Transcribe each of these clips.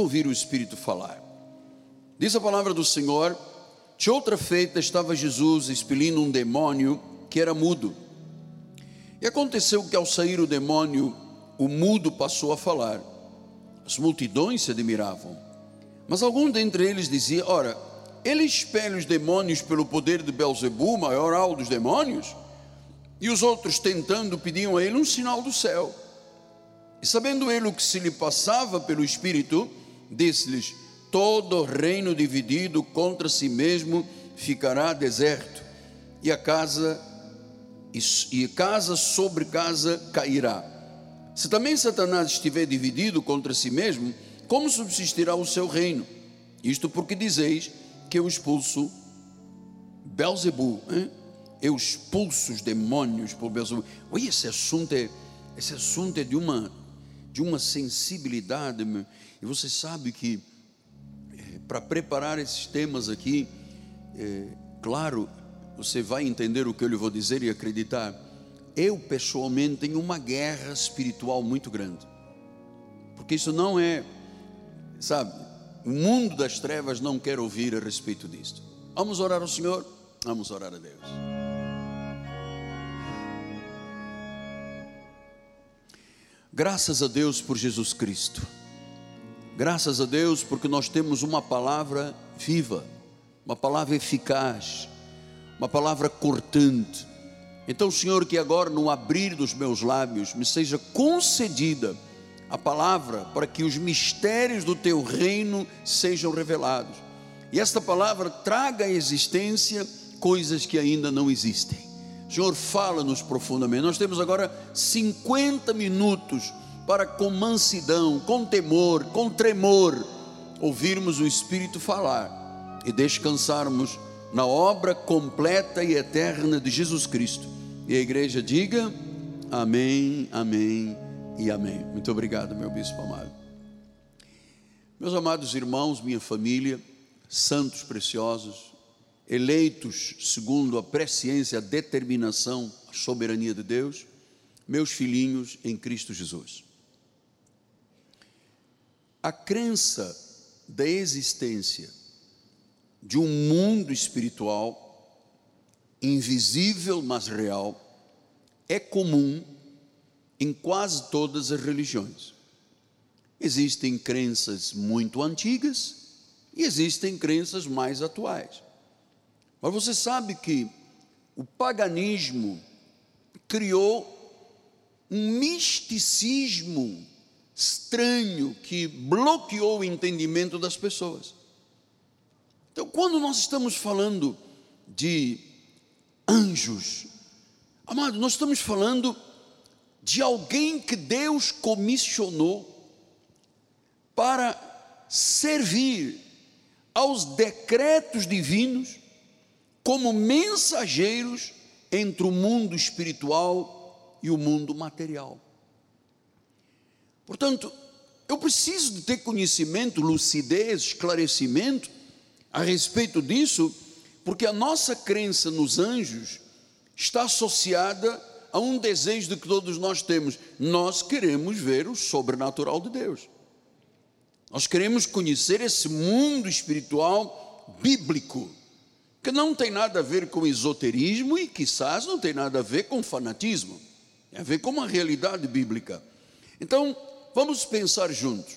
ouvir o Espírito falar. Diz a palavra do Senhor: de outra feita estava Jesus expelindo um demônio que era mudo. E aconteceu que ao sair o demônio, o mudo passou a falar. As multidões se admiravam. Mas algum dentre eles dizia: Ora, ele expele os demônios pelo poder de Belzebu, maioral dos demônios? E os outros, tentando, pediam a ele um sinal do céu. E sabendo ele o que se lhe passava pelo Espírito, disse-lhes: Todo reino dividido contra si mesmo ficará deserto, e a casa e casa sobre casa cairá. Se também Satanás estiver dividido contra si mesmo, como subsistirá o seu reino? Isto porque dizeis que eu expulso Belzebu, hein? eu expulso os demônios por Belzebu. Oi, esse assunto é, esse assunto é de uma de uma sensibilidade, meu. E você sabe que é, para preparar esses temas aqui, é, claro, você vai entender o que eu lhe vou dizer e acreditar. Eu pessoalmente tenho uma guerra espiritual muito grande, porque isso não é, sabe, o mundo das trevas não quer ouvir a respeito disto. Vamos orar ao Senhor? Vamos orar a Deus. Graças a Deus por Jesus Cristo. Graças a Deus porque nós temos uma palavra viva, uma palavra eficaz, uma palavra cortante. Então, Senhor, que agora no abrir dos meus lábios me seja concedida a palavra para que os mistérios do teu reino sejam revelados. E esta palavra traga à existência coisas que ainda não existem. Senhor, fala-nos profundamente. Nós temos agora 50 minutos para, com mansidão, com temor, com tremor, ouvirmos o Espírito falar e descansarmos na obra completa e eterna de Jesus Cristo. E a igreja diga: Amém, Amém e Amém. Muito obrigado, meu bispo amado. Meus amados irmãos, minha família, santos preciosos, eleitos segundo a presciência, a determinação, a soberania de Deus, meus filhinhos em Cristo Jesus. A crença da existência de um mundo espiritual, invisível mas real, é comum em quase todas as religiões. Existem crenças muito antigas e existem crenças mais atuais. Mas você sabe que o paganismo criou um misticismo estranho que bloqueou o entendimento das pessoas. Então, quando nós estamos falando de anjos, amado, nós estamos falando de alguém que Deus comissionou para servir aos decretos divinos como mensageiros entre o mundo espiritual e o mundo material. Portanto, eu preciso de ter conhecimento, lucidez, esclarecimento a respeito disso, porque a nossa crença nos anjos está associada a um desejo que todos nós temos. Nós queremos ver o sobrenatural de Deus. Nós queremos conhecer esse mundo espiritual bíblico que não tem nada a ver com esoterismo e quizás não tem nada a ver com fanatismo, tem a ver com uma realidade bíblica. Então, vamos pensar juntos.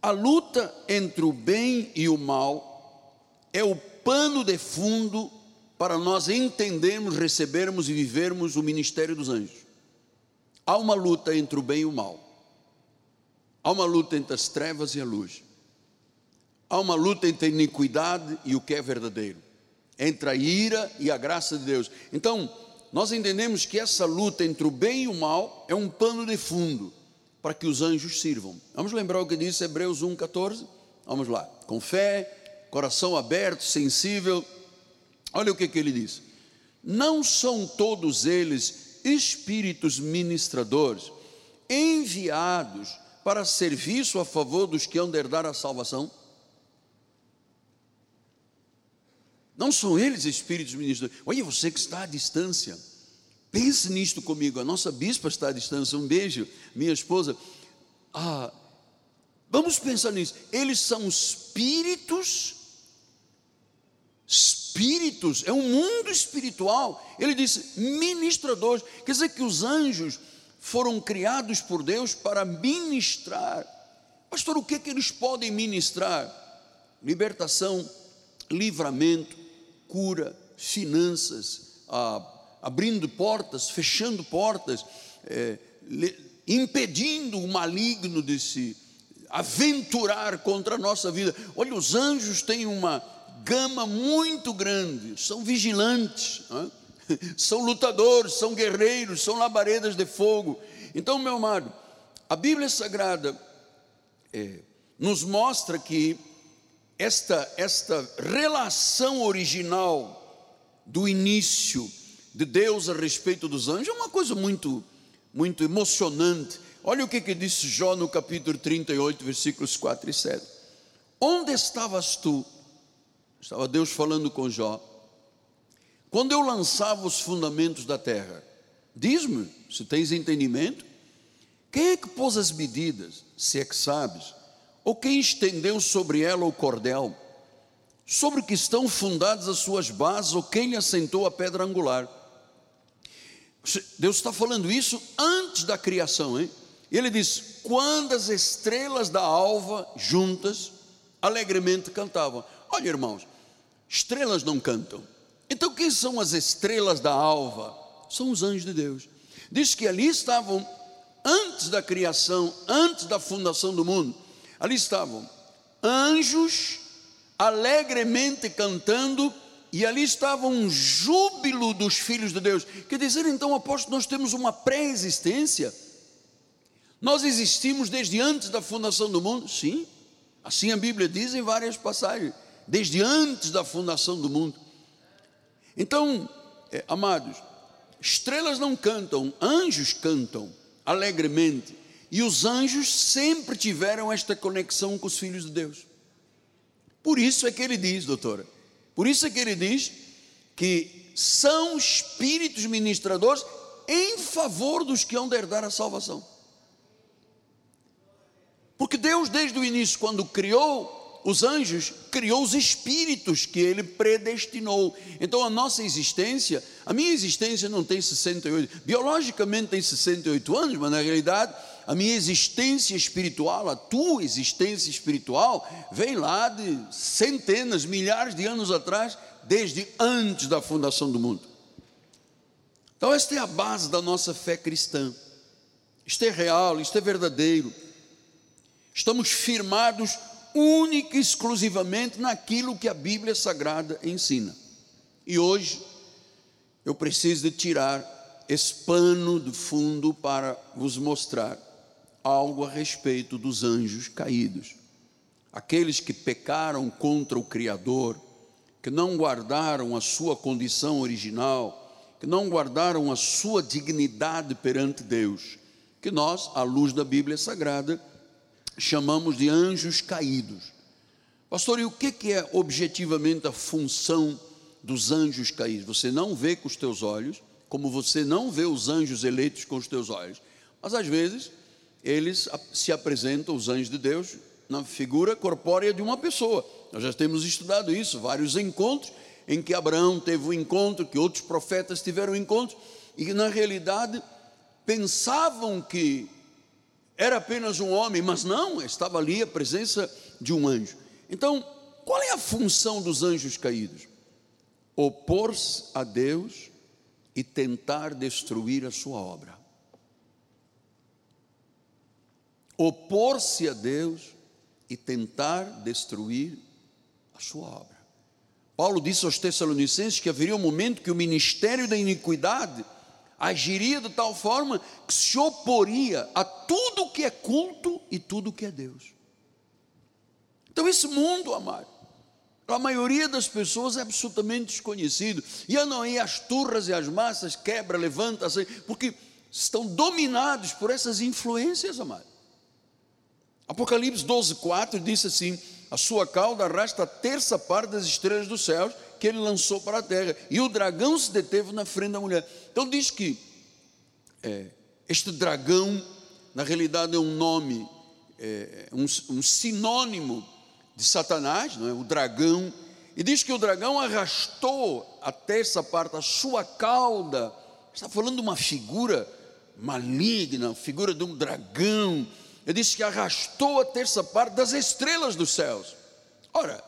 A luta entre o bem e o mal é o pano de fundo para nós entendermos, recebermos e vivermos o ministério dos anjos. Há uma luta entre o bem e o mal. Há uma luta entre as trevas e a luz. Há uma luta entre a iniquidade e o que é verdadeiro, entre a ira e a graça de Deus. Então, nós entendemos que essa luta entre o bem e o mal é um pano de fundo para que os anjos sirvam. Vamos lembrar o que disse Hebreus 1,14? Vamos lá. Com fé, coração aberto, sensível. Olha o que, que ele diz: Não são todos eles espíritos ministradores, enviados para serviço a favor dos que hão de herdar a salvação? Não são eles espíritos ministros. Olha, você que está à distância. Pense nisto comigo. A nossa bispa está à distância. Um beijo, minha esposa. Ah, Vamos pensar nisso. Eles são espíritos, espíritos, é um mundo espiritual. Ele disse ministradores, quer dizer que os anjos foram criados por Deus para ministrar. Pastor, o que, é que eles podem ministrar? Libertação, livramento, cura, finanças, ah, abrindo portas, fechando portas, é, impedindo o maligno de se aventurar contra a nossa vida. Olha, os anjos têm uma gama muito grande, são vigilantes, é? são lutadores, são guerreiros, são labaredas de fogo. Então, meu amado, a Bíblia Sagrada é, nos mostra que esta, esta relação original do início de Deus a respeito dos anjos é uma coisa muito, muito emocionante. Olha o que, que disse Jó no capítulo 38, versículos 4 e 7. Onde estavas tu? Estava Deus falando com Jó. Quando eu lançava os fundamentos da terra, diz-me, se tens entendimento, quem é que pôs as medidas, se é que sabes? Ou quem estendeu sobre ela o cordel? Sobre que estão fundadas as suas bases, ou quem lhe assentou a pedra angular? Deus está falando isso antes da criação, hein? Ele diz: quando as estrelas da alva juntas alegremente cantavam. Olha, irmãos, estrelas não cantam. Então, quem são as estrelas da alva? São os anjos de Deus. Diz que ali estavam, antes da criação, antes da fundação do mundo, ali estavam anjos alegremente cantando, e ali estava um júbilo dos filhos de Deus. Quer dizer, então, apóstolo, nós temos uma pré-existência nós existimos desde antes da fundação do mundo? Sim, assim a Bíblia diz em várias passagens, desde antes da fundação do mundo. Então, é, amados, estrelas não cantam, anjos cantam alegremente, e os anjos sempre tiveram esta conexão com os filhos de Deus. Por isso é que ele diz, doutora, por isso é que ele diz que são espíritos ministradores em favor dos que hão de herdar a salvação. Porque Deus, desde o início, quando criou os anjos, criou os espíritos que ele predestinou. Então a nossa existência, a minha existência não tem 68, biologicamente tem 68 anos, mas na realidade a minha existência espiritual, a tua existência espiritual, vem lá de centenas, milhares de anos atrás, desde antes da fundação do mundo. Então, esta é a base da nossa fé cristã. Isto é real, isto é verdadeiro. Estamos firmados única e exclusivamente naquilo que a Bíblia Sagrada ensina. E hoje eu preciso de tirar esse pano do fundo para vos mostrar algo a respeito dos anjos caídos. Aqueles que pecaram contra o Criador, que não guardaram a sua condição original, que não guardaram a sua dignidade perante Deus, que nós, à luz da Bíblia Sagrada, chamamos de anjos caídos. Pastor, e o que é objetivamente a função dos anjos caídos? Você não vê com os teus olhos, como você não vê os anjos eleitos com os teus olhos, mas às vezes eles se apresentam, os anjos de Deus, na figura corpórea de uma pessoa. Nós já temos estudado isso, vários encontros em que Abraão teve um encontro, que outros profetas tiveram um encontro, e que na realidade pensavam que era apenas um homem, mas não, estava ali a presença de um anjo. Então, qual é a função dos anjos caídos? Opor-se a Deus e tentar destruir a sua obra. Opor-se a Deus e tentar destruir a sua obra. Paulo disse aos Tessalonicenses que haveria um momento que o ministério da iniquidade agiria de tal forma que se oporia a tudo que é culto e tudo que é Deus. Então, esse mundo, amado, a maioria das pessoas é absolutamente desconhecido. E andam aí as turras e as massas, quebra, levanta, assim, porque estão dominados por essas influências, amado. Apocalipse 12, 4 diz assim: A sua cauda arrasta a terça parte das estrelas dos céus que ele lançou para a terra. E o dragão se deteve na frente da mulher. Então diz que é, este dragão, na realidade, é um nome é, um, um sinônimo de Satanás, não é? o dragão, e diz que o dragão arrastou a terça parte, a sua cauda, está falando de uma figura maligna, figura de um dragão, ele disse que arrastou a terça parte das estrelas dos céus. Ora,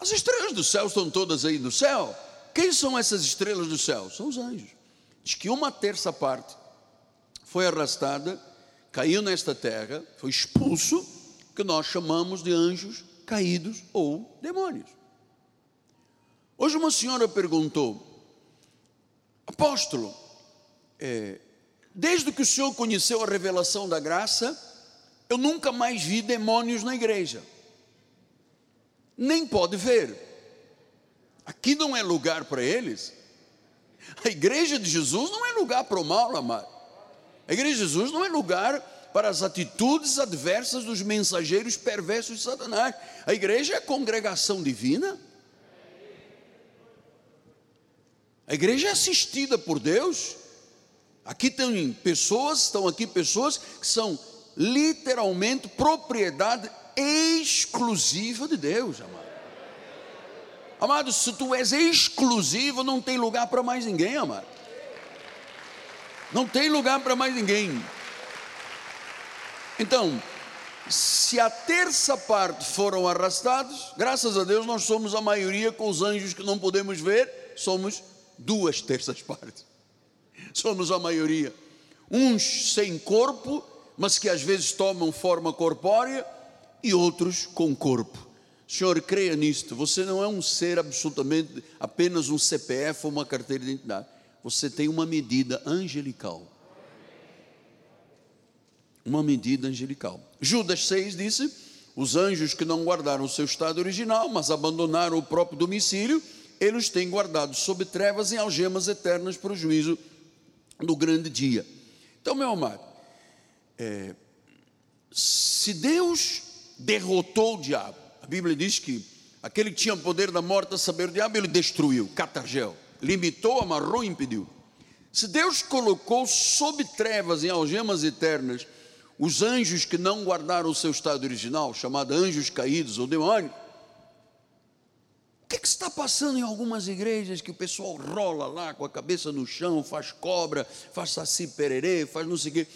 as estrelas do céu estão todas aí no céu. Quem são essas estrelas do céu? São os anjos. Diz que uma terça parte foi arrastada, caiu nesta terra, foi expulso, que nós chamamos de anjos caídos ou demônios. Hoje uma senhora perguntou, apóstolo, é, desde que o senhor conheceu a revelação da graça, eu nunca mais vi demônios na igreja nem pode ver. Aqui não é lugar para eles. A igreja de Jesus não é lugar para o mal, amado. A igreja de Jesus não é lugar para as atitudes adversas dos mensageiros perversos de Satanás. A igreja é a congregação divina. A igreja é assistida por Deus. Aqui tem pessoas, estão aqui pessoas que são literalmente propriedade exclusiva de Deus, amado. Amado, se tu és exclusivo, não tem lugar para mais ninguém, amado. Não tem lugar para mais ninguém. Então, se a terça parte foram arrastados, graças a Deus nós somos a maioria com os anjos que não podemos ver, somos duas terças partes. Somos a maioria. Uns sem corpo, mas que às vezes tomam forma corpórea, e outros com corpo. Senhor, creia nisto. Você não é um ser absolutamente apenas um CPF ou uma carteira de identidade. Você tem uma medida angelical. Uma medida angelical. Judas 6 disse: Os anjos que não guardaram o seu estado original, mas abandonaram o próprio domicílio, eles têm guardado sob trevas e algemas eternas para o juízo do grande dia. Então, meu amado, é, se Deus derrotou o diabo. A Bíblia diz que aquele que tinha poder da morte a saber o diabo, ele destruiu, catargel, limitou, amarrou e impediu. Se Deus colocou sob trevas em algemas eternas os anjos que não guardaram o seu estado original, chamado anjos caídos ou demônios, o que, que, está passando em algumas igrejas que o pessoal rola lá com a cabeça no chão, faz cobra, faz saci pererê, faz não sei o quê?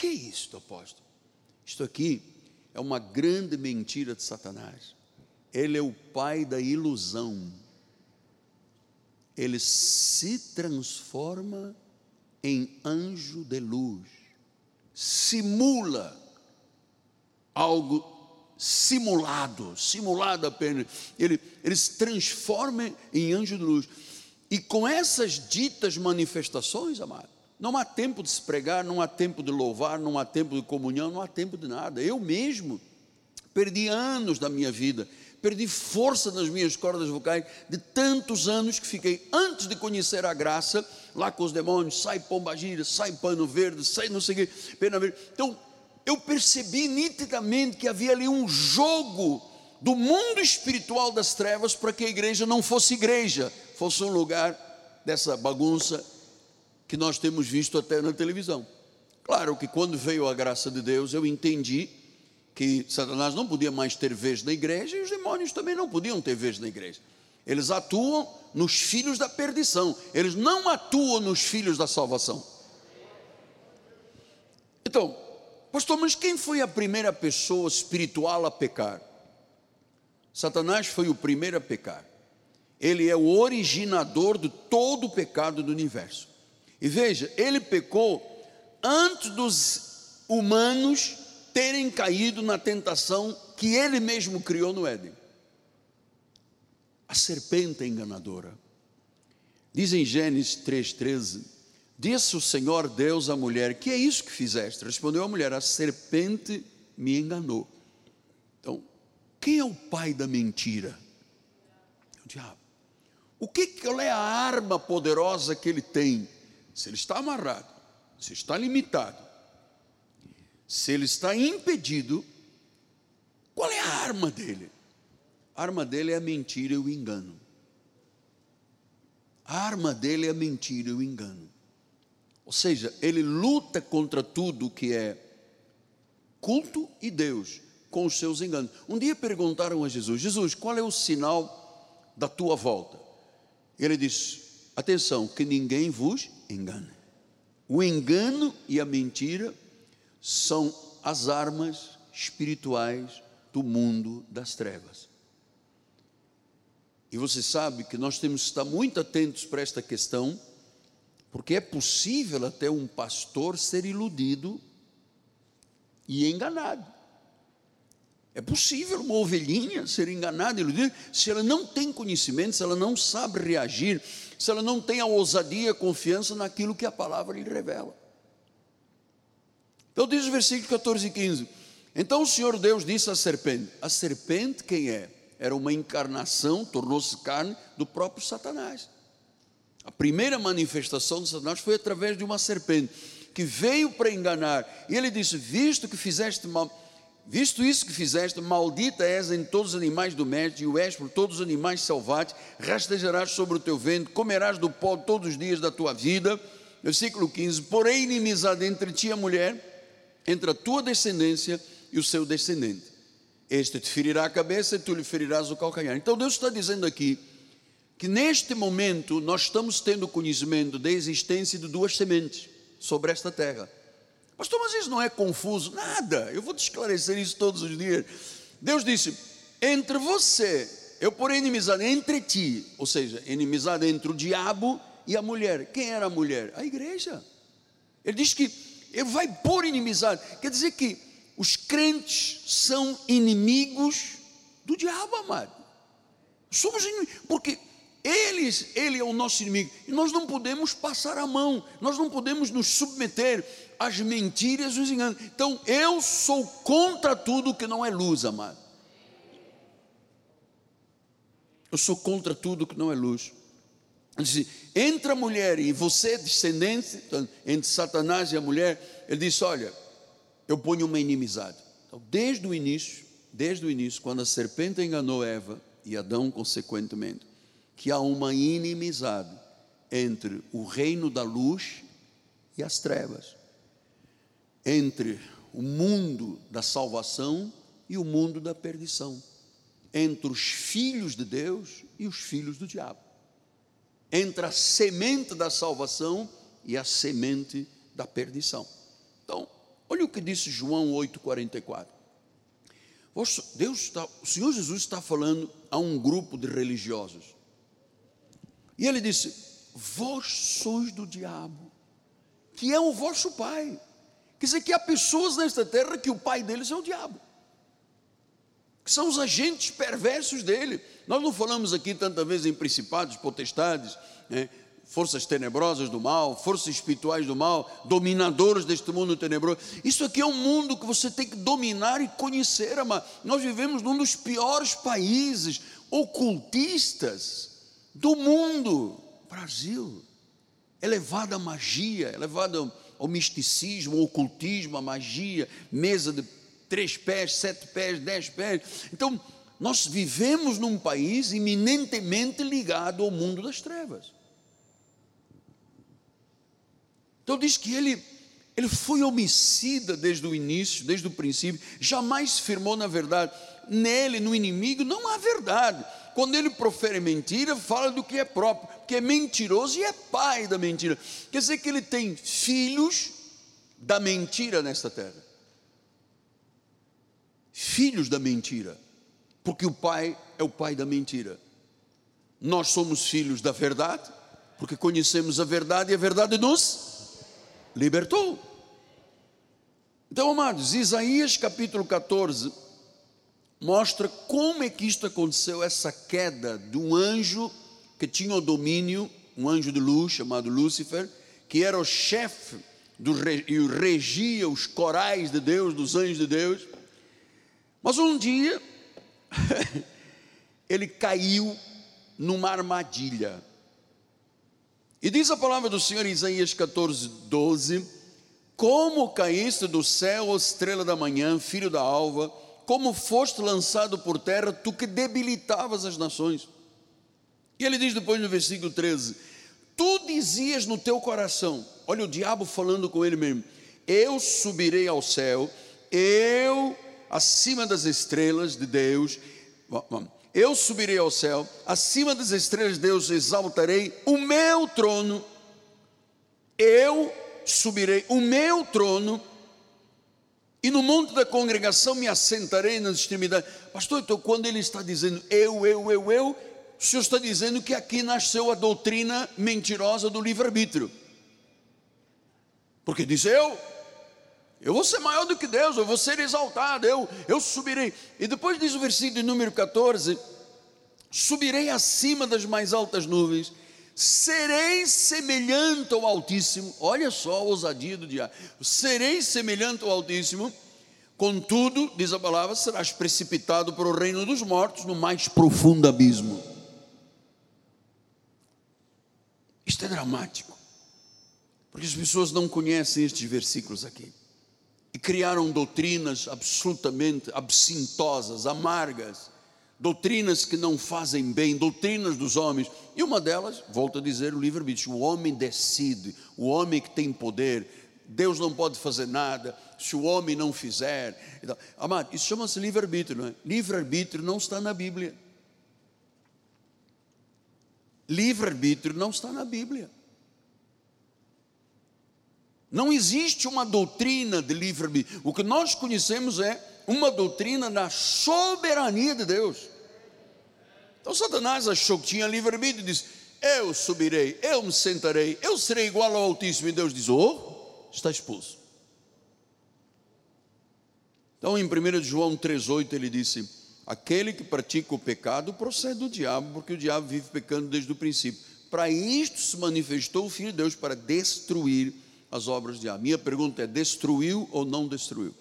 Que é isso, apóstolo? Isto aqui é uma grande mentira de Satanás. Ele é o pai da ilusão. Ele se transforma em anjo de luz, simula algo simulado, simulado apenas. Ele, ele se transforma em anjo de luz. E com essas ditas manifestações, amado, não há tempo de se pregar, não há tempo de louvar, não há tempo de comunhão, não há tempo de nada. Eu mesmo perdi anos da minha vida, perdi força nas minhas cordas vocais de tantos anos que fiquei antes de conhecer a graça, lá com os demônios, sai pombagira, sai pano verde, sai não sei o que, pena verde. Então, eu percebi nitidamente que havia ali um jogo do mundo espiritual das trevas para que a igreja não fosse igreja, fosse um lugar dessa bagunça que nós temos visto até na televisão. Claro que quando veio a graça de Deus, eu entendi que Satanás não podia mais ter vez na igreja e os demônios também não podiam ter vez na igreja. Eles atuam nos filhos da perdição, eles não atuam nos filhos da salvação. Então, pastor, mas quem foi a primeira pessoa espiritual a pecar? Satanás foi o primeiro a pecar. Ele é o originador de todo o pecado do universo. E veja, ele pecou antes dos humanos terem caído na tentação que ele mesmo criou no Éden. A serpente é enganadora. Diz em Gênesis 3,13: Disse o Senhor Deus à mulher: Que é isso que fizeste? Respondeu a mulher: A serpente me enganou. Então, quem é o pai da mentira? É o diabo. O que, qual é a arma poderosa que ele tem? Se ele está amarrado, se está limitado, se ele está impedido, qual é a arma dele? A arma dele é a mentira e o engano. A arma dele é a mentira e o engano. Ou seja, ele luta contra tudo que é culto e Deus com os seus enganos. Um dia perguntaram a Jesus: Jesus, qual é o sinal da tua volta? Ele disse: Atenção, que ninguém vos engane. O engano e a mentira são as armas espirituais do mundo das trevas. E você sabe que nós temos que estar muito atentos para esta questão, porque é possível até um pastor ser iludido e enganado. É possível uma ovelhinha ser enganada, iludida, se ela não tem conhecimento, se ela não sabe reagir, se ela não tem a ousadia, a confiança naquilo que a palavra lhe revela. Então diz o versículo 14 e 15: Então o Senhor Deus disse à serpente: A serpente quem é? Era uma encarnação, tornou-se carne do próprio Satanás. A primeira manifestação de Satanás foi através de uma serpente que veio para enganar. E ele disse: Visto que fizeste mal Visto isso que fizeste, maldita és em todos os animais domésticos, e o és por todos os animais selvagens, rastejarás sobre o teu vento, comerás do pó todos os dias da tua vida. Versículo 15: Porém, inimizade entre ti e a mulher, entre a tua descendência e o seu descendente. Este te ferirá a cabeça e tu lhe ferirás o calcanhar. Então, Deus está dizendo aqui que neste momento nós estamos tendo conhecimento da existência de duas sementes sobre esta terra Pastor, mas isso não é confuso? Nada, eu vou te esclarecer isso todos os dias. Deus disse: entre você, eu porei inimizade entre ti, ou seja, inimizade entre o diabo e a mulher. Quem era a mulher? A igreja. Ele diz que ele vai pôr inimizade, quer dizer que os crentes são inimigos do diabo, amado. Somos inimigos, porque eles, ele é o nosso inimigo, e nós não podemos passar a mão, nós não podemos nos submeter as mentiras e os enganos. Então, eu sou contra tudo que não é luz, amado. Eu sou contra tudo que não é luz. Ele disse, entre a mulher e você, descendente, então, entre Satanás e a mulher, ele disse: Olha, eu ponho uma inimizade. Então, desde o início, desde o início, quando a serpente enganou Eva e Adão, consequentemente, que há uma inimizade entre o reino da luz e as trevas entre o mundo da salvação e o mundo da perdição, entre os filhos de Deus e os filhos do diabo, entre a semente da salvação e a semente da perdição. Então, olha o que disse João 8,44. Deus está, o Senhor Jesus está falando a um grupo de religiosos. E ele disse: Vós sois do diabo, que é o vosso pai Quer dizer que há pessoas nesta terra que o pai deles é o diabo, que são os agentes perversos dele. Nós não falamos aqui tanta vez em principados, potestades, né? forças tenebrosas do mal, forças espirituais do mal, dominadores deste mundo tenebroso. Isso aqui é um mundo que você tem que dominar e conhecer. Nós vivemos num dos piores países ocultistas do mundo, Brasil. Elevada magia, elevada ao misticismo, ao ocultismo, à magia, mesa de três pés, sete pés, dez pés. Então, nós vivemos num país eminentemente ligado ao mundo das trevas. Então diz que ele, ele foi homicida desde o início, desde o princípio, jamais firmou na verdade. Nele, no inimigo, não há verdade. Quando ele profere mentira, fala do que é próprio, que é mentiroso e é pai da mentira. Quer dizer que ele tem filhos da mentira nesta terra. Filhos da mentira, porque o pai é o pai da mentira. Nós somos filhos da verdade, porque conhecemos a verdade e a verdade nos libertou. Então, amados, Isaías capítulo 14 mostra como é que isto aconteceu, essa queda de um anjo que tinha o domínio, um anjo de luz chamado Lúcifer, que era o chefe e regia os corais de Deus, dos anjos de Deus. Mas um dia ele caiu numa armadilha. E diz a palavra do Senhor em Isaías 14, 12: Como caíste do céu, estrela da manhã, filho da alva, como foste lançado por terra, tu que debilitavas as nações. E ele diz depois no versículo 13: Tu dizias no teu coração, olha o diabo falando com ele mesmo: Eu subirei ao céu, Eu, acima das estrelas de Deus, eu subirei ao céu, acima das estrelas de Deus exaltarei o meu trono. Eu subirei o meu trono e no monte da congregação me assentarei nas extremidades. Pastor, então quando ele está dizendo eu, eu, eu, eu, o senhor está dizendo que aqui nasceu a doutrina mentirosa do livre-arbítrio. Porque diz eu, eu vou ser maior do que Deus, eu vou ser exaltado, eu, eu subirei. E depois diz o versículo número 14: subirei acima das mais altas nuvens, serei semelhante ao Altíssimo. Olha só a ousadia do diabo. Serei semelhante ao Altíssimo, contudo, diz a palavra, serás precipitado para o reino dos mortos no mais profundo abismo. Isto é dramático, porque as pessoas não conhecem estes versículos aqui e criaram doutrinas absolutamente absintosas, amargas doutrinas que não fazem bem, doutrinas dos homens. E uma delas, volto a dizer, o livre-arbítrio. O homem decide, o homem que tem poder. Deus não pode fazer nada se o homem não fizer. Então, amado, isso chama-se livre-arbítrio, não é? Livre-arbítrio não está na Bíblia. Livre-arbítrio não está na Bíblia. Não existe uma doutrina de livre-arbítrio. O que nós conhecemos é uma doutrina da soberania de Deus. Então Satanás achou que tinha livre-arbítrio e disse: Eu subirei, eu me sentarei, eu serei igual ao Altíssimo. E Deus diz: Oh, está expulso. Então em 1 João 3,8 ele disse: Aquele que pratica o pecado procede do diabo, porque o diabo vive pecando desde o princípio. Para isto se manifestou o Filho de Deus para destruir as obras do diabo. Minha pergunta é: destruiu ou não destruiu?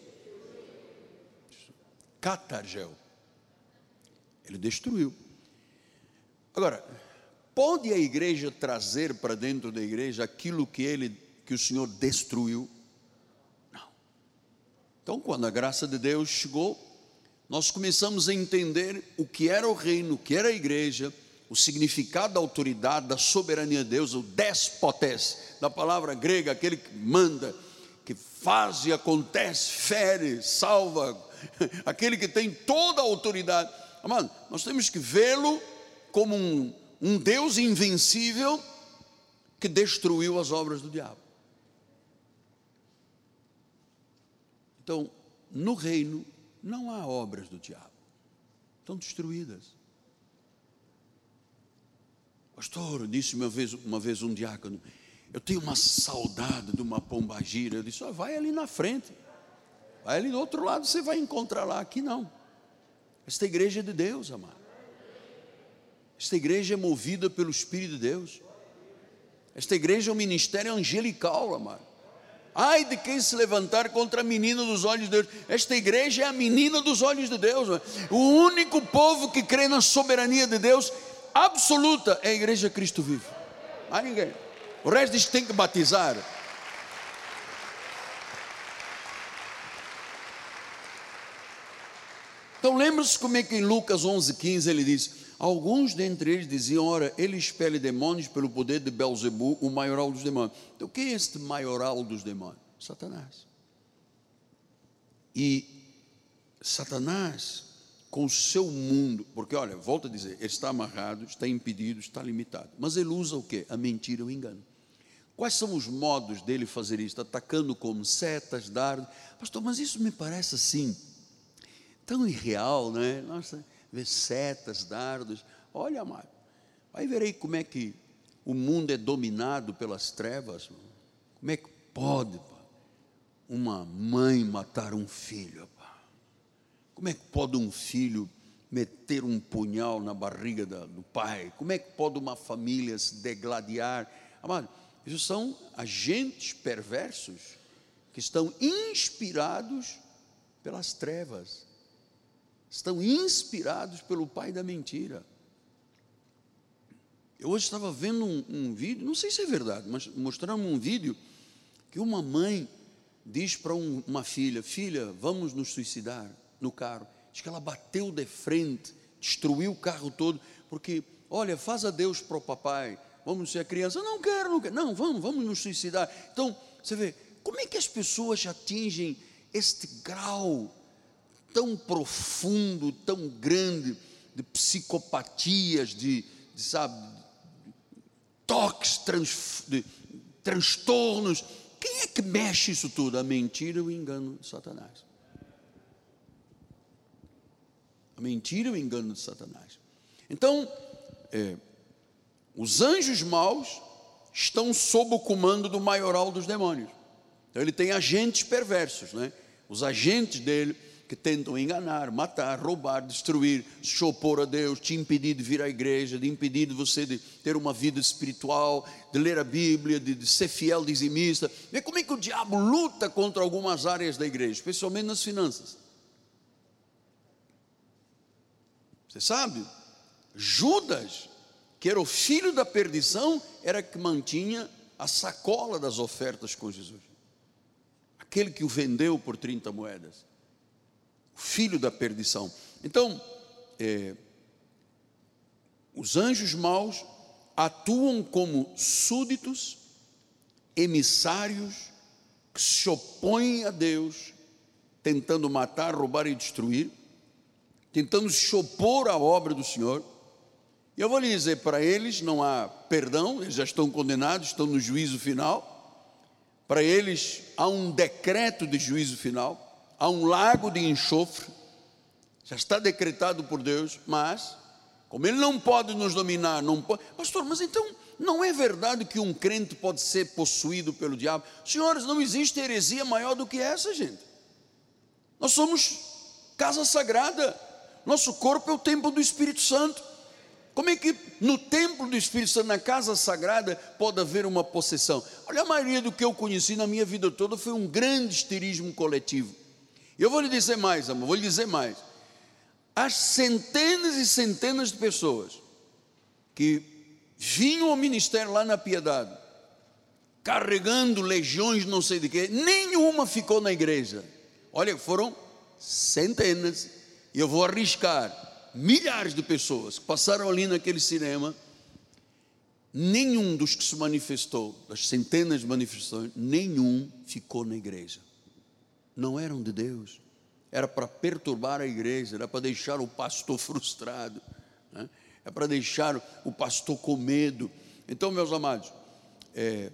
Catargel. Ele destruiu. Agora, pode a igreja trazer para dentro da igreja aquilo que ele que o Senhor destruiu? Não. Então, quando a graça de Deus chegou, nós começamos a entender o que era o reino, o que era a igreja, o significado da autoridade, da soberania de Deus, o despotes, da palavra grega, aquele que manda, que faz e acontece, fere, salva, aquele que tem toda a autoridade. Amado, nós temos que vê-lo como um, um Deus invencível que destruiu as obras do diabo. Então, no reino não há obras do diabo, estão destruídas. Pastor, disse uma vez, uma vez um diácono, eu tenho uma saudade de uma pombagira. Eu disse, oh, vai ali na frente, vai ali do outro lado, você vai encontrar lá. Aqui não. Esta igreja é de Deus, amado. Esta igreja é movida pelo Espírito de Deus. Esta igreja é um ministério angelical, amado. Ai de quem se levantar contra a menina dos olhos de Deus. Esta igreja é a menina dos olhos de Deus. O único povo que crê na soberania de Deus absoluta é a igreja Cristo vivo. Há ninguém. O resto diz que tem que batizar. Então lembre-se como é que em Lucas 11,15 ele diz: Alguns dentre eles diziam: Ora, ele expele demônios pelo poder de Belzebu, o maioral dos demônios. Então, o que é este maioral dos demônios? Satanás. E Satanás, com o seu mundo, porque olha, volta a dizer, ele está amarrado, está impedido, está limitado. Mas ele usa o que? A mentira e o engano. Quais são os modos dele fazer isso? Atacando com setas, dardos. Pastor, mas isso me parece assim, tão irreal, não é? Nossa ver setas, dardos. Olha, amado, aí como é que o mundo é dominado pelas trevas. Como é que pode pá, uma mãe matar um filho? Pá? Como é que pode um filho meter um punhal na barriga da, do pai? Como é que pode uma família se degladiar? Amado, isso são agentes perversos que estão inspirados pelas trevas estão inspirados pelo pai da mentira. Eu hoje estava vendo um, um vídeo, não sei se é verdade, mas mostrando um vídeo que uma mãe diz para um, uma filha: Filha, vamos nos suicidar no carro. Diz que ela bateu de frente, destruiu o carro todo, porque, olha, faz a Deus para o papai, vamos ser a criança. Não quero, não quero. Não, vamos, vamos nos suicidar. Então, você vê, como é que as pessoas atingem este grau tão profundo, tão grande de psicopatias, de, de sabe, toques, trans, de transtornos. Quem é que mexe isso tudo? A mentira e o engano de Satanás. A mentira e o engano de Satanás. Então, é, os anjos maus estão sob o comando do maioral dos demônios. Então, ele tem agentes perversos, né? Os agentes dele que tentam enganar, matar, roubar, destruir, se opor a Deus, te impedir de vir à igreja, de impedir de você de ter uma vida espiritual, de ler a Bíblia, de, de ser fiel dizimista. Vê como é que o diabo luta contra algumas áreas da igreja, especialmente nas finanças. Você sabe? Judas, que era o filho da perdição, era que mantinha a sacola das ofertas com Jesus. Aquele que o vendeu por 30 moedas filho da perdição. Então, é, os anjos maus atuam como súditos, emissários, que se opõem a Deus, tentando matar, roubar e destruir, tentando se opor à obra do Senhor. E eu vou lhe dizer, para eles não há perdão, eles já estão condenados, estão no juízo final. Para eles há um decreto de juízo final há um lago de enxofre, já está decretado por Deus, mas, como Ele não pode nos dominar, não pode. Pastor, mas então não é verdade que um crente pode ser possuído pelo diabo? Senhores, não existe heresia maior do que essa, gente. Nós somos casa sagrada, nosso corpo é o templo do Espírito Santo. Como é que no templo do Espírito Santo, na casa sagrada, pode haver uma possessão? Olha, a maioria do que eu conheci na minha vida toda foi um grande esterismo coletivo. Eu vou lhe dizer mais, amor, vou lhe dizer mais. As centenas e centenas de pessoas que vinham ao ministério lá na piedade, carregando legiões não sei de quê, nenhuma ficou na igreja. Olha, foram centenas, e eu vou arriscar, milhares de pessoas que passaram ali naquele cinema, nenhum dos que se manifestou, das centenas de manifestações, nenhum ficou na igreja não eram de Deus. Era para perturbar a igreja, era para deixar o pastor frustrado, né? é para deixar o pastor com medo. Então, meus amados, é,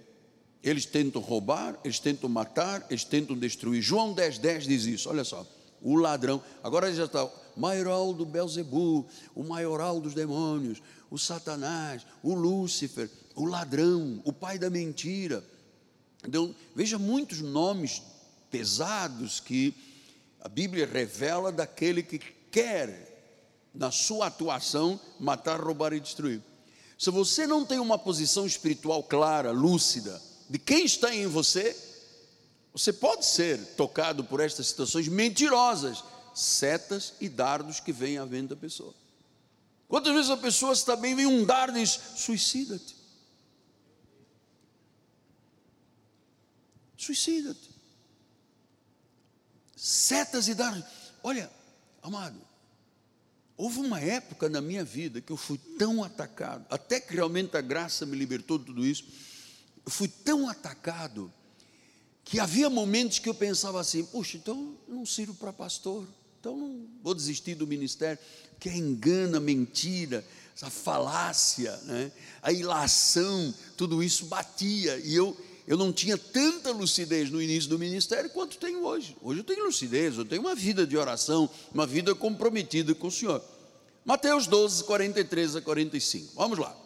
eles tentam roubar, eles tentam matar, eles tentam destruir. João 10, 10 diz isso, olha só. O ladrão, agora já está, o maioral do Belzebu, o maioral dos demônios, o Satanás, o Lúcifer, o ladrão, o pai da mentira. Então, veja muitos nomes pesados que a Bíblia revela daquele que quer, na sua atuação, matar, roubar e destruir. Se você não tem uma posição espiritual clara, lúcida, de quem está em você, você pode ser tocado por estas situações mentirosas, setas e dardos que vêm à venda da pessoa. Quantas vezes a pessoa está bem, vem um dardo e diz: suicida-te. Suicida-te setas e dar. Olha, amado, houve uma época na minha vida que eu fui tão atacado, até que realmente a graça me libertou de tudo isso. Eu fui tão atacado que havia momentos que eu pensava assim: puxa, então não sirvo para pastor, então não vou desistir do ministério, que é engano, mentira, essa falácia, né? a ilação, tudo isso batia e eu eu não tinha tanta lucidez no início do ministério quanto tenho hoje. Hoje eu tenho lucidez, eu tenho uma vida de oração, uma vida comprometida com o Senhor. Mateus 12, 43 a 45. Vamos lá.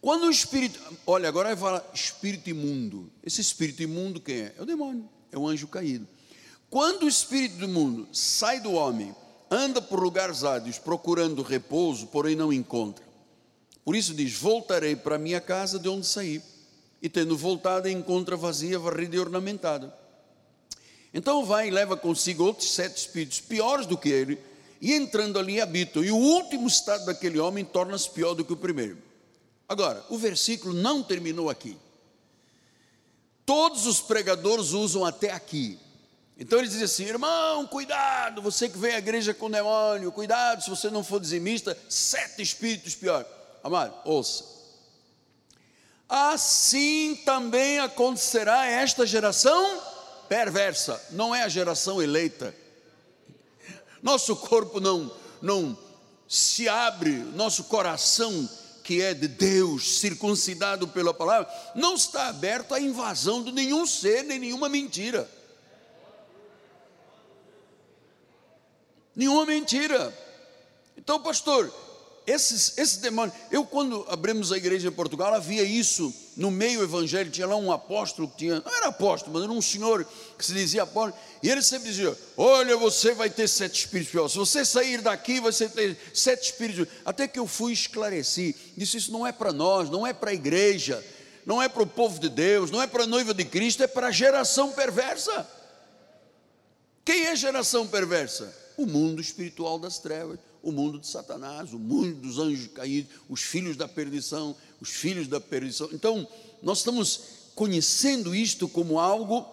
Quando o espírito, olha, agora vai falar espírito imundo. Esse espírito imundo quem é? É o demônio, é o anjo caído. Quando o espírito do mundo sai do homem, anda por lugares áridos procurando repouso, porém não encontra. Por isso diz: Voltarei para minha casa de onde saí e tendo voltado encontra vazia, varrida e ornamentada. Então vai e leva consigo outros sete espíritos piores do que ele, e entrando ali habitam. E o último estado daquele homem torna-se pior do que o primeiro. Agora, o versículo não terminou aqui. Todos os pregadores usam até aqui. Então eles dizem assim: irmão, cuidado, você que vem à igreja com demônio, cuidado se você não for dizimista, sete espíritos piores. Amado, ouça assim também acontecerá a esta geração perversa, não é a geração eleita. Nosso corpo não, não se abre, nosso coração, que é de Deus, circuncidado pela palavra, não está aberto à invasão de nenhum ser, nem nenhuma mentira. Nenhuma mentira. Então, pastor, esses, esses demônios, eu quando abrimos a igreja em Portugal, havia isso no meio evangélico, tinha lá um apóstolo que tinha, não era apóstolo, mas era um senhor que se dizia apóstolo, e ele sempre dizia: Olha, você vai ter sete espíritos se você sair daqui, você ter sete espíritos. Até que eu fui esclarecer, disse: Isso não é para nós, não é para a igreja, não é para o povo de Deus, não é para a noiva de Cristo, é para a geração perversa. Quem é geração perversa? O mundo espiritual das trevas o mundo de Satanás, o mundo dos anjos caídos, os filhos da perdição, os filhos da perdição. Então, nós estamos conhecendo isto como algo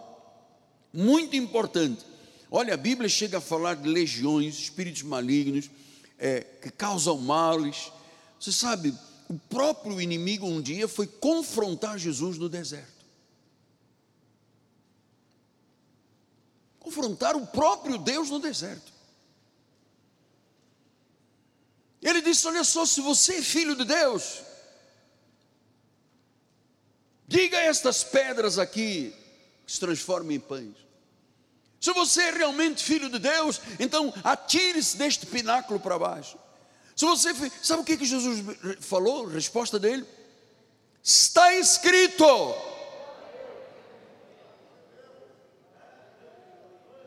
muito importante. Olha, a Bíblia chega a falar de legiões, espíritos malignos, é, que causam males. Você sabe, o próprio inimigo um dia foi confrontar Jesus no deserto. Confrontar o próprio Deus no deserto. Ele disse: Olha só, se você é filho de Deus, diga a estas pedras aqui que se transformem em pães. Se você é realmente filho de Deus, então atire-se deste pináculo para baixo. Se você, sabe o que, que Jesus falou? Resposta dele: está escrito.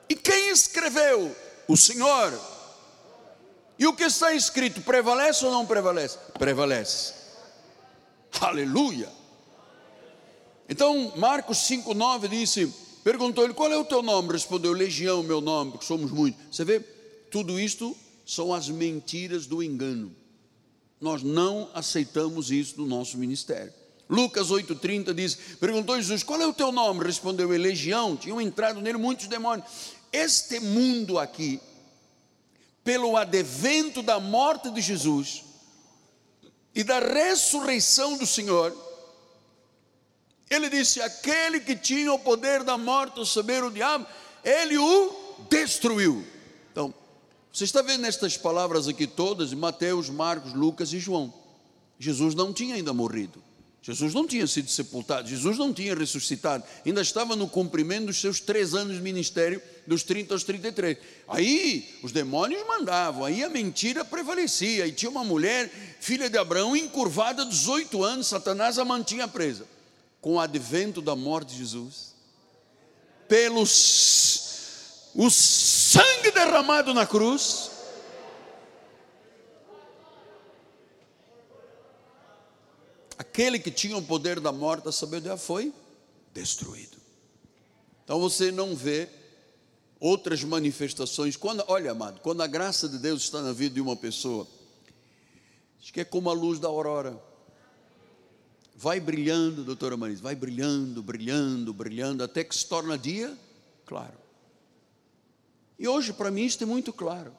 E quem escreveu? O Senhor. E o que está escrito prevalece ou não prevalece? Prevalece. Aleluia. Então, Marcos 5,9 disse: perguntou ele, qual é o teu nome? Respondeu, Legião, meu nome, porque somos muitos. Você vê, tudo isto são as mentiras do engano. Nós não aceitamos isso no nosso ministério. Lucas 8,30 diz: perguntou Jesus, qual é o teu nome? Respondeu Legião, tinham entrado nele muitos demônios. Este mundo aqui pelo advento da morte de Jesus e da ressurreição do Senhor, ele disse: aquele que tinha o poder da morte, o saber o diabo, ele o destruiu. Então, você está vendo estas palavras aqui todas, Mateus, Marcos, Lucas e João. Jesus não tinha ainda morrido. Jesus não tinha sido sepultado, Jesus não tinha ressuscitado, ainda estava no cumprimento dos seus três anos de ministério, dos 30 aos 33. Aí os demônios mandavam, aí a mentira prevalecia, e tinha uma mulher, filha de Abraão, encurvada 18 anos, Satanás a mantinha presa. Com o advento da morte de Jesus, pelos o sangue derramado na cruz, aquele que tinha o poder da morte, a sabedoria foi destruído. Então você não vê outras manifestações. Quando, olha, amado, quando a graça de Deus está na vida de uma pessoa, acho que é como a luz da aurora. Vai brilhando, doutora Marisa, vai brilhando, brilhando, brilhando, até que se torna dia claro. E hoje, para mim, isso é muito claro.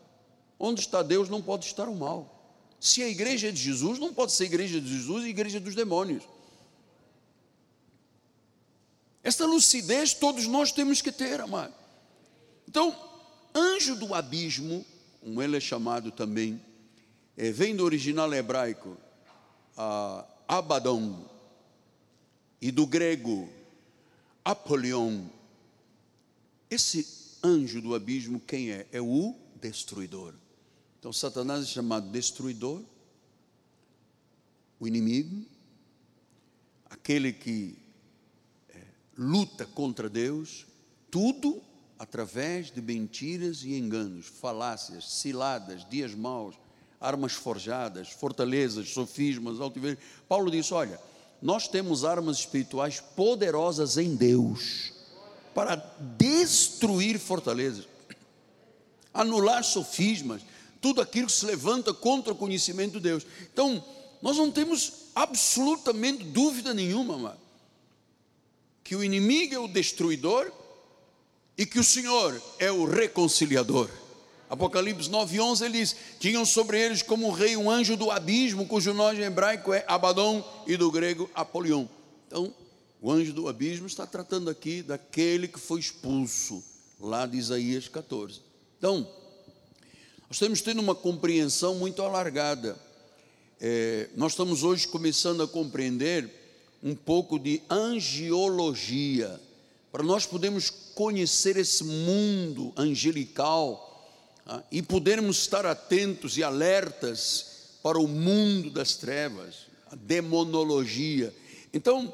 Onde está Deus, não pode estar o mal. Se a igreja é de Jesus, não pode ser igreja de Jesus e igreja dos demônios. Esta lucidez todos nós temos que ter, amado. Então, anjo do abismo, como ele é chamado também, é, vem do original hebraico, Abaddon, e do grego, Apolion. Esse anjo do abismo, quem é? É o destruidor. Então, Satanás é chamado destruidor, o inimigo, aquele que é, luta contra Deus, tudo através de mentiras e enganos, falácias, ciladas, dias maus, armas forjadas, fortalezas, sofismas, altivez. Paulo disse: Olha, nós temos armas espirituais poderosas em Deus para destruir fortalezas, anular sofismas, tudo aquilo que se levanta contra o conhecimento de Deus. Então, nós não temos absolutamente dúvida nenhuma, que o inimigo é o destruidor e que o Senhor é o reconciliador. Apocalipse 9:11 ele diz: Tinham sobre eles como rei um anjo do abismo, cujo nome hebraico é Abaddon e do grego Apolion. Então, O anjo do abismo está tratando aqui daquele que foi expulso, lá de Isaías 14. Então, nós temos tendo uma compreensão muito alargada. É, nós estamos hoje começando a compreender um pouco de angiologia, para nós podermos conhecer esse mundo angelical ah, e podermos estar atentos e alertas para o mundo das trevas, a demonologia. Então,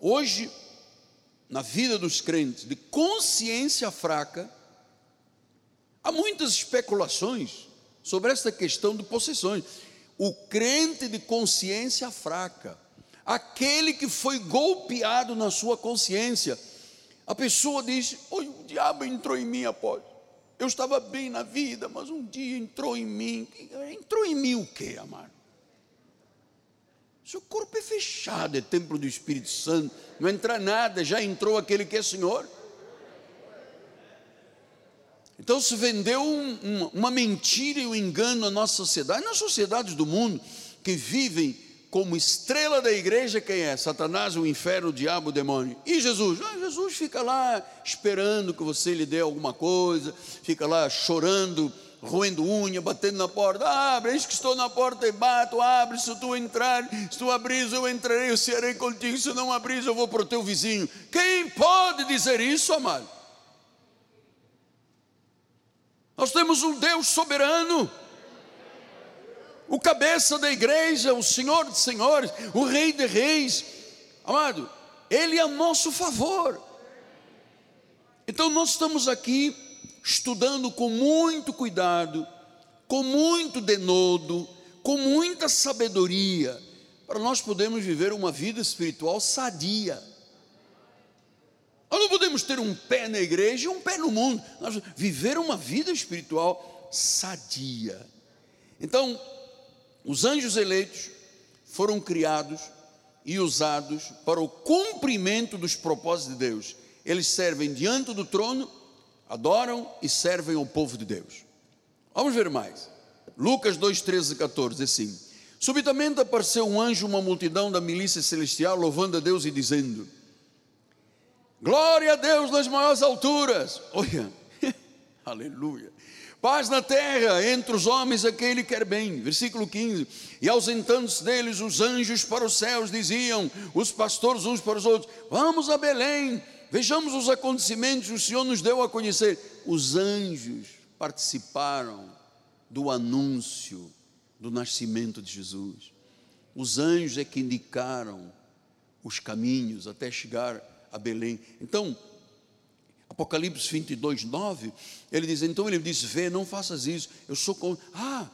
hoje, na vida dos crentes de consciência fraca, há muitas especulações sobre esta questão de possessões. O crente de consciência fraca, aquele que foi golpeado na sua consciência, a pessoa diz: o diabo entrou em mim após. Eu estava bem na vida, mas um dia entrou em mim. Entrou em mim o que, amado? Seu corpo é fechado, é templo do Espírito Santo, não entra nada, já entrou aquele que é Senhor. Então se vendeu um, uma, uma mentira e um engano à nossa sociedade, nas sociedades do mundo que vivem como estrela da igreja, quem é? Satanás, o inferno, o diabo, o demônio. E Jesus? Ah, Jesus fica lá esperando que você lhe dê alguma coisa, fica lá chorando roendo unha, batendo na porta, abre, eis que estou na porta e bato, abre, se tu entrar, se tu abris, eu entrarei, eu serei contigo, se não abris, eu vou para o teu vizinho. Quem pode dizer isso, amado? Nós temos um Deus soberano, o cabeça da igreja, o Senhor de senhores, o Rei de reis, amado, Ele é a nosso favor. Então nós estamos aqui estudando com muito cuidado, com muito denodo, com muita sabedoria, para nós podermos viver uma vida espiritual sadia. Nós não podemos ter um pé na igreja e um pé no mundo. Nós viver uma vida espiritual sadia. Então, os anjos eleitos foram criados e usados para o cumprimento dos propósitos de Deus. Eles servem diante do trono adoram e servem ao povo de Deus. Vamos ver mais. Lucas 2, 13 e 14, assim. Subitamente apareceu um anjo, uma multidão da milícia celestial, louvando a Deus e dizendo: Glória a Deus nas maiores alturas. Olha, aleluia. Paz na terra entre os homens a quem ele quer bem. Versículo 15. E ausentando-se deles os anjos para os céus, diziam os pastores uns para os outros: Vamos a Belém Vejamos os acontecimentos que o Senhor nos deu a conhecer. Os anjos participaram do anúncio do nascimento de Jesus. Os anjos é que indicaram os caminhos até chegar a Belém. Então, Apocalipse 22, 9, ele diz, então ele diz, vê, não faças isso, eu sou com... Ah,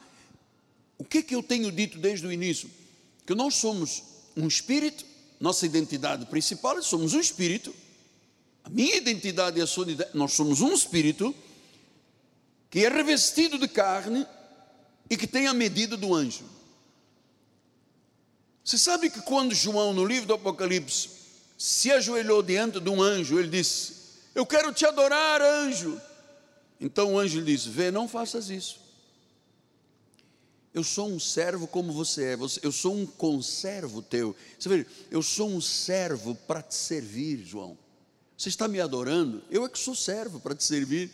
o que que eu tenho dito desde o início? Que nós somos um espírito, nossa identidade principal, somos um espírito, a minha identidade e a sua identidade, nós somos um espírito que é revestido de carne e que tem a medida do anjo. Você sabe que quando João, no livro do Apocalipse, se ajoelhou diante de um anjo, ele disse: Eu quero te adorar, anjo. Então o anjo lhe disse: Vê, não faças isso. Eu sou um servo como você é, eu sou um conservo teu. Você vê, eu sou um servo para te servir, João. Você está me adorando? Eu é que sou servo para te servir.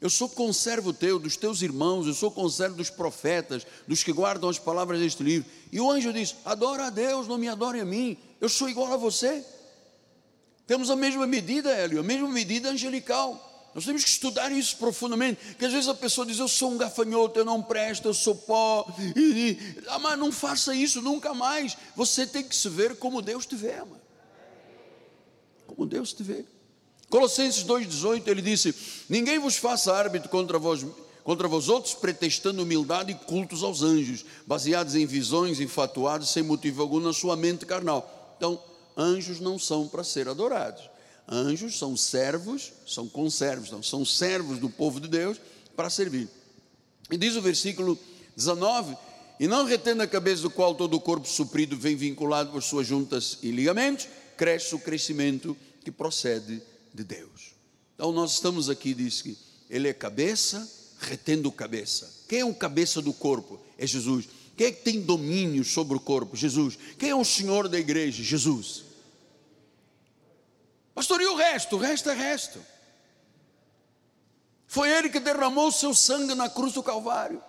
Eu sou conservo teu, dos teus irmãos, eu sou conservo dos profetas, dos que guardam as palavras deste livro. E o anjo diz: Adora a Deus, não me adore a mim, eu sou igual a você. Temos a mesma medida, Hélio, a mesma medida angelical. Nós temos que estudar isso profundamente, porque às vezes a pessoa diz: Eu sou um gafanhoto, eu não presto, eu sou pó. E, e, ah, mas não faça isso nunca mais. Você tem que se ver como Deus te vê, mano como Deus te vê. Colossenses 2,18 ele disse: Ninguém vos faça árbitro contra vós, contra vós outros, pretextando humildade e cultos aos anjos, baseados em visões infatuadas sem motivo algum na sua mente carnal. Então, anjos não são para ser adorados. Anjos são servos, são conservos, não, são servos do povo de Deus para servir. E diz o versículo 19: E não retendo a cabeça do qual todo o corpo suprido vem vinculado por suas juntas e ligamentos, cresce o crescimento que procede de Deus. Então nós estamos aqui, diz que ele é cabeça, retendo cabeça. Quem é o cabeça do corpo? É Jesus. Quem é que tem domínio sobre o corpo? Jesus. Quem é o Senhor da igreja? Jesus. Pastor, e o resto? O resto é resto. Foi Ele que derramou o seu sangue na cruz do Calvário.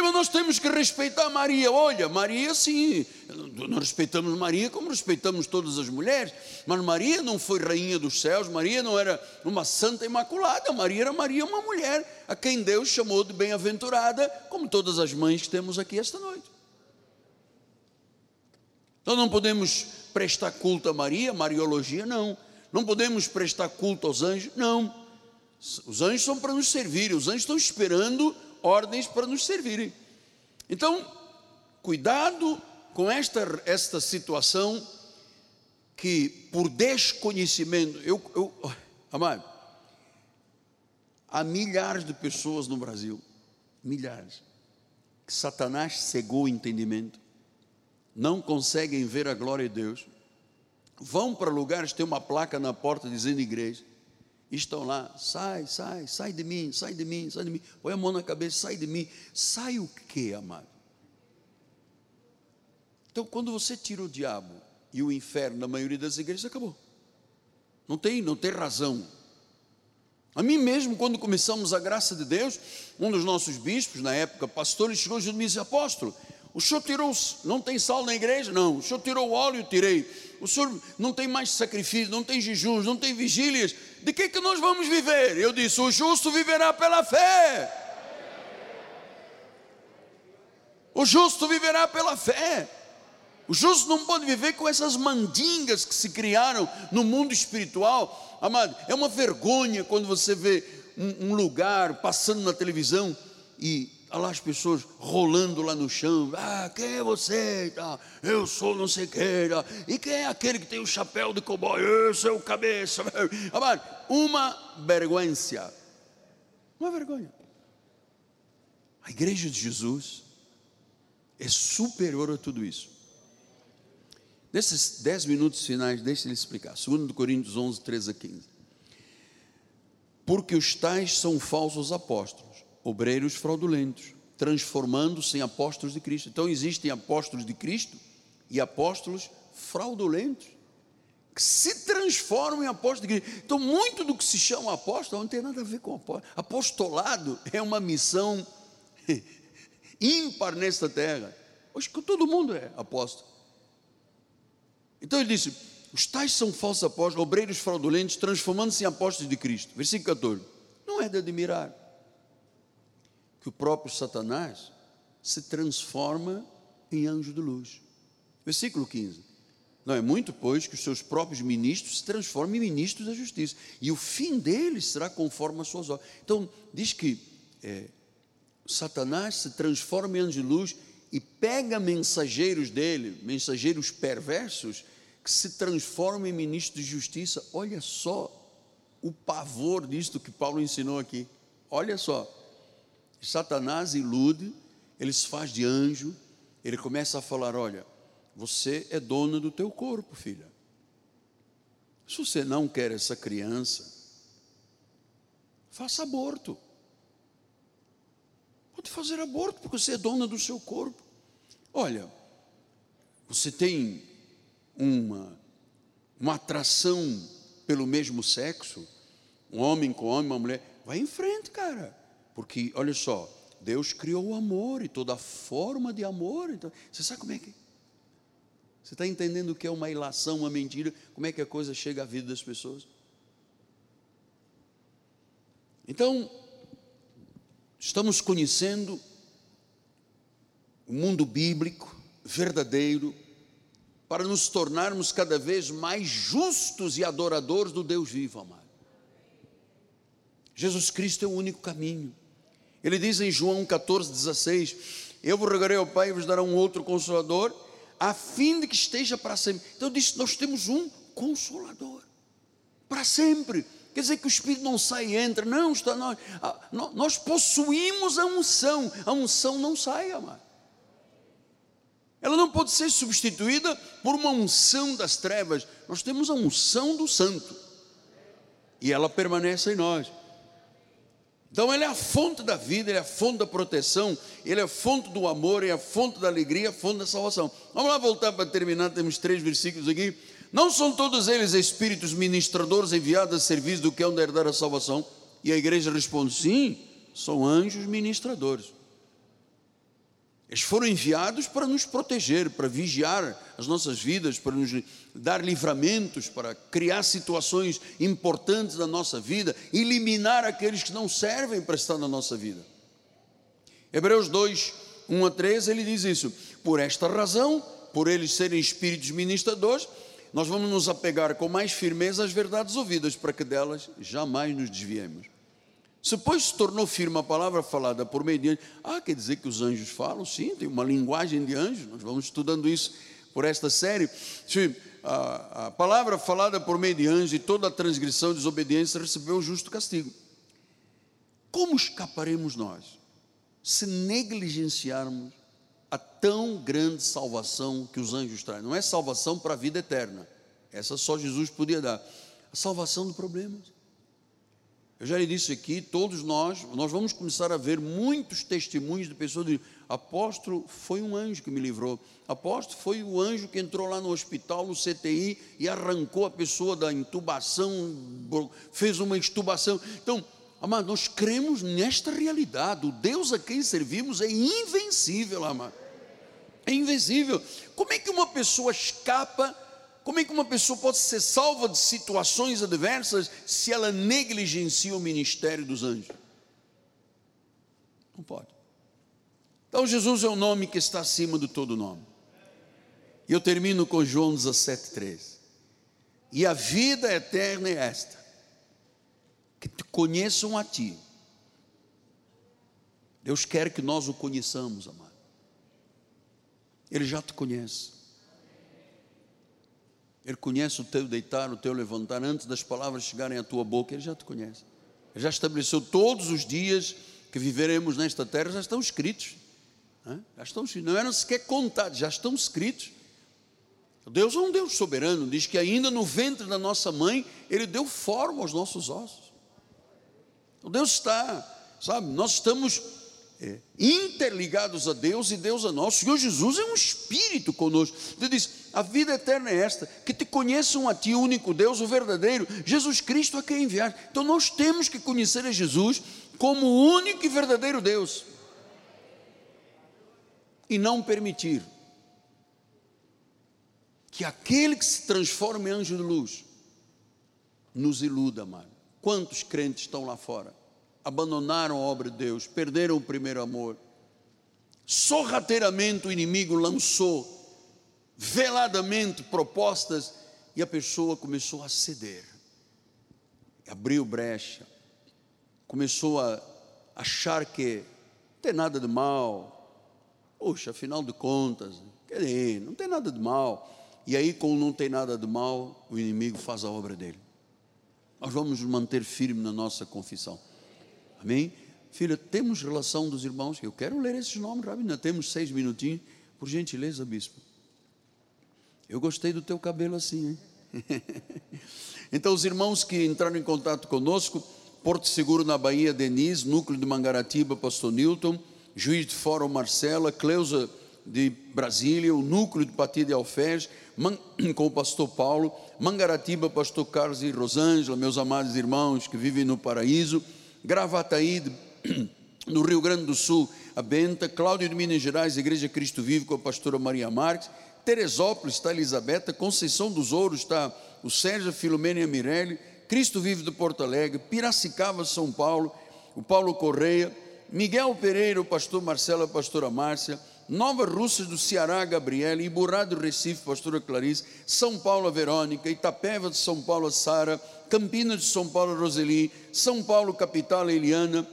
Nós temos que respeitar Maria. Olha, Maria sim, nós respeitamos Maria como respeitamos todas as mulheres, mas Maria não foi rainha dos céus, Maria não era uma santa imaculada, Maria era Maria, uma mulher a quem Deus chamou de bem-aventurada, como todas as mães que temos aqui esta noite. Então não podemos prestar culto a Maria, Mariologia, não. Não podemos prestar culto aos anjos, não. Os anjos são para nos servir, os anjos estão esperando ordens para nos servirem. Então, cuidado com esta, esta situação que, por desconhecimento, eu, eu amado, há milhares de pessoas no Brasil, milhares, que Satanás cegou o entendimento, não conseguem ver a glória de Deus, vão para lugares, tem uma placa na porta dizendo igreja, estão lá, sai, sai, sai de mim, sai de mim, sai de mim, põe a mão na cabeça, sai de mim, sai o que, amado? Então, quando você tira o diabo e o inferno na maioria das igrejas, acabou. Não tem, não tem razão. A mim mesmo, quando começamos a graça de Deus, um dos nossos bispos, na época, pastor, ele chegou e disse, apóstolo, o senhor tirou, não tem sal na igreja? Não. O senhor tirou o óleo? Tirei. O senhor não tem mais sacrifício, não tem jejuns, não tem vigílias. De que, que nós vamos viver? Eu disse: o justo viverá pela fé. O justo viverá pela fé. O justo não pode viver com essas mandingas que se criaram no mundo espiritual. Amado, é uma vergonha quando você vê um, um lugar passando na televisão e Olha lá as pessoas rolando lá no chão. Ah, quem é você? Eu sou não sei quem. E quem é aquele que tem o chapéu de cowboy? Eu sou o cabeça. Uma vergonha. Uma vergonha. A igreja de Jesus é superior a tudo isso. Nesses dez minutos finais, deixe ele explicar. 2 Coríntios 11, 13 a 15. Porque os tais são falsos apóstolos obreiros fraudulentos, transformando-se em apóstolos de Cristo. Então existem apóstolos de Cristo e apóstolos fraudulentos que se transformam em apóstolos de Cristo. Então, muito do que se chama apóstolo não tem nada a ver com apóstolo. Apostolado é uma missão ímpar nesta terra. Hoje todo mundo é apóstolo. Então ele disse: os tais são falsos apóstolos, obreiros fraudulentos, transformando-se em apóstolos de Cristo. Versículo 14. Não é de admirar que o próprio Satanás se transforma em anjo de luz. Versículo 15. Não é muito, pois, que os seus próprios ministros se transformem em ministros da justiça, e o fim deles será conforme as suas obras. Então, diz que é, Satanás se transforma em anjo de luz e pega mensageiros dele, mensageiros perversos, que se transformam em ministros de justiça. Olha só o pavor disto que Paulo ensinou aqui. Olha só. Satanás ilude, ele se faz de anjo, ele começa a falar: olha, você é dona do teu corpo, filha. Se você não quer essa criança, faça aborto. Pode fazer aborto, porque você é dona do seu corpo. Olha, você tem uma, uma atração pelo mesmo sexo, um homem com homem, uma mulher, vai em frente, cara. Porque, olha só, Deus criou o amor e toda forma de amor. Então, você sabe como é que. Você está entendendo o que é uma ilação, uma mentira? Como é que a coisa chega à vida das pessoas? Então, estamos conhecendo o mundo bíblico verdadeiro para nos tornarmos cada vez mais justos e adoradores do Deus vivo, amado. Jesus Cristo é o único caminho. Ele diz em João 14, 16: Eu vos rogarei ao Pai e vos dará um outro consolador, a fim de que esteja para sempre. Então disse: Nós temos um consolador para sempre. Quer dizer que o Espírito não sai e entra, não, está nós, nós possuímos a unção, a unção não sai, amado. Ela não pode ser substituída por uma unção das trevas. Nós temos a unção do santo. E ela permanece em nós. Então ele é a fonte da vida, ele é a fonte da proteção, ele é a fonte do amor, ele é a fonte da alegria, a fonte da salvação. Vamos lá voltar para terminar, temos três versículos aqui. Não são todos eles espíritos ministradores enviados a serviço do que é onde herdar a salvação? E a igreja responde: sim, são anjos ministradores. Eles foram enviados para nos proteger, para vigiar as nossas vidas, para nos dar livramentos, para criar situações importantes da nossa vida, eliminar aqueles que não servem para estar na nossa vida. Hebreus 2, 1 a 3, ele diz isso. Por esta razão, por eles serem espíritos ministradores, nós vamos nos apegar com mais firmeza às verdades ouvidas, para que delas jamais nos desviemos. Depois se tornou firme a palavra falada por meio de anjos. Ah, quer dizer que os anjos falam? Sim, tem uma linguagem de anjos. Nós vamos estudando isso por esta série. A, a palavra falada por meio de anjos e toda a transgressão e desobediência recebeu o justo castigo. Como escaparemos nós se negligenciarmos a tão grande salvação que os anjos trazem? Não é salvação para a vida eterna. Essa só Jesus podia dar. A salvação do problema. Eu já lhe disse aqui, todos nós, nós vamos começar a ver muitos testemunhos de pessoas de apóstolo foi um anjo que me livrou. Apóstolo foi o anjo que entrou lá no hospital, no CTI e arrancou a pessoa da intubação, fez uma extubação. Então, amado, nós cremos nesta realidade. O Deus a quem servimos é invencível, amado. É invencível. Como é que uma pessoa escapa como é que uma pessoa pode ser salva de situações adversas se ela negligencia o ministério dos anjos? Não pode. Então, Jesus é o nome que está acima de todo nome. E eu termino com João 17,3. E a vida eterna é esta: que te conheçam a ti. Deus quer que nós o conheçamos, amado. Ele já te conhece. Ele conhece o teu deitar, o teu levantar, antes das palavras chegarem à tua boca, Ele já te conhece. Ele já estabeleceu todos os dias que viveremos nesta terra, já estão escritos. Já estão não eram sequer contados, já estão escritos. Deus é um Deus soberano, diz que ainda no ventre da nossa mãe, Ele deu forma aos nossos ossos. O Deus está, sabe, nós estamos é, interligados a Deus e Deus a nós. O Senhor Jesus é um espírito conosco. Ele diz: a vida eterna é esta, que te conheçam a ti, o único Deus, o verdadeiro, Jesus Cristo a quem enviar. Então nós temos que conhecer a Jesus como o único e verdadeiro Deus. E não permitir que aquele que se transforma em anjo de luz nos iluda, amado. Quantos crentes estão lá fora? Abandonaram a obra de Deus, perderam o primeiro amor. Sorrateiramente o inimigo lançou veladamente propostas e a pessoa começou a ceder, abriu brecha, começou a achar que não tem nada de mal, poxa, afinal de contas, não tem nada de mal. E aí, como não tem nada de mal, o inimigo faz a obra dele. Nós vamos nos manter firmes na nossa confissão. Amém? Filha, temos relação dos irmãos, eu quero ler esses nomes, Rabina, temos seis minutinhos, por gentileza, bispo. Eu gostei do teu cabelo assim, hein? então, os irmãos que entraram em contato conosco, Porto Seguro na Bahia, Denise, Núcleo de Mangaratiba, Pastor Newton, Juiz de Fora, Marcela, Cleusa de Brasília, o Núcleo de Patia de Alferes, com o pastor Paulo, Mangaratiba, pastor Carlos e Rosângela, meus amados irmãos que vivem no paraíso, Gravataí, no Rio Grande do Sul, a Benta, Cláudio de Minas Gerais, Igreja Cristo Vivo com a pastora Maria Marques, Teresópolis está a Elisabetta, Conceição dos Ouros está o Sérgio Filomena e a Mirelle, Cristo Vivo de Porto Alegre, Piracicaba, São Paulo, o Paulo Correia, Miguel Pereira, o pastor Marcelo, a pastora Márcia, Nova Russa do Ceará, Gabriela, Iburá do Recife, pastora Clarice, São Paulo, Verônica, Itapeva de São Paulo, Sara, Campinas de São Paulo, Roseli, São Paulo, capital, Eliana,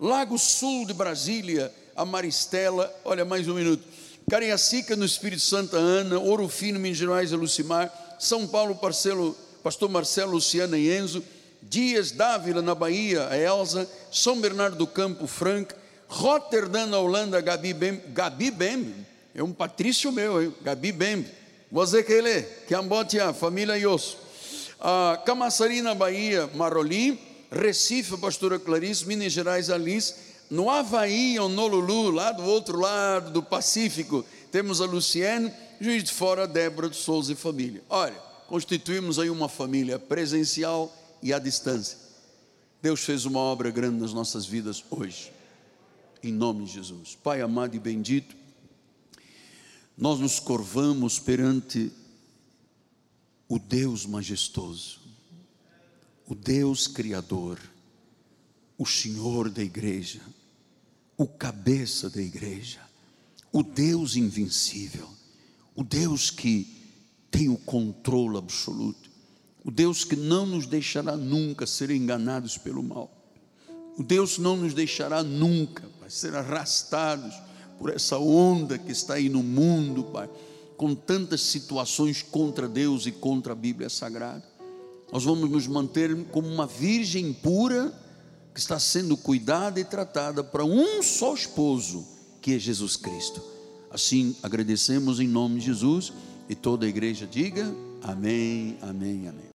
Lago Sul de Brasília, a Maristela, olha mais um minuto, Cariacica no Espírito Santo, Ana, Ouro Fino, Minas Gerais, Lucimar, São Paulo, Parcelo, Pastor Marcelo, Luciana e Enzo, Dias Dávila, na Bahia, a Elza, São Bernardo do Campo, Frank, Rotterdam, na Holanda, Gabi Bem, Gabi Bem, é um patrício meu, hein? Gabi Bem, você que ele, que ambotia, família Ios a Camaçari na Bahia, Maroli, Recife, Pastora Clarice, Minas Gerais, Alice, no Havaí, Honolulu, lá do outro lado do Pacífico, temos a Luciene, Juiz de Fora, Débora de Souza e família. Olha, constituímos aí uma família presencial e à distância. Deus fez uma obra grande nas nossas vidas hoje, em nome de Jesus. Pai amado e bendito, nós nos curvamos perante o Deus majestoso, o Deus Criador, o Senhor da igreja, o cabeça da igreja, o Deus invencível, o Deus que tem o controle absoluto, o Deus que não nos deixará nunca ser enganados pelo mal, o Deus não nos deixará nunca ser arrastados por essa onda que está aí no mundo, Pai, com tantas situações contra Deus e contra a Bíblia Sagrada. Nós vamos nos manter como uma virgem pura que está sendo cuidada e tratada para um só esposo, que é Jesus Cristo. Assim, agradecemos em nome de Jesus e toda a igreja diga amém, amém, amém.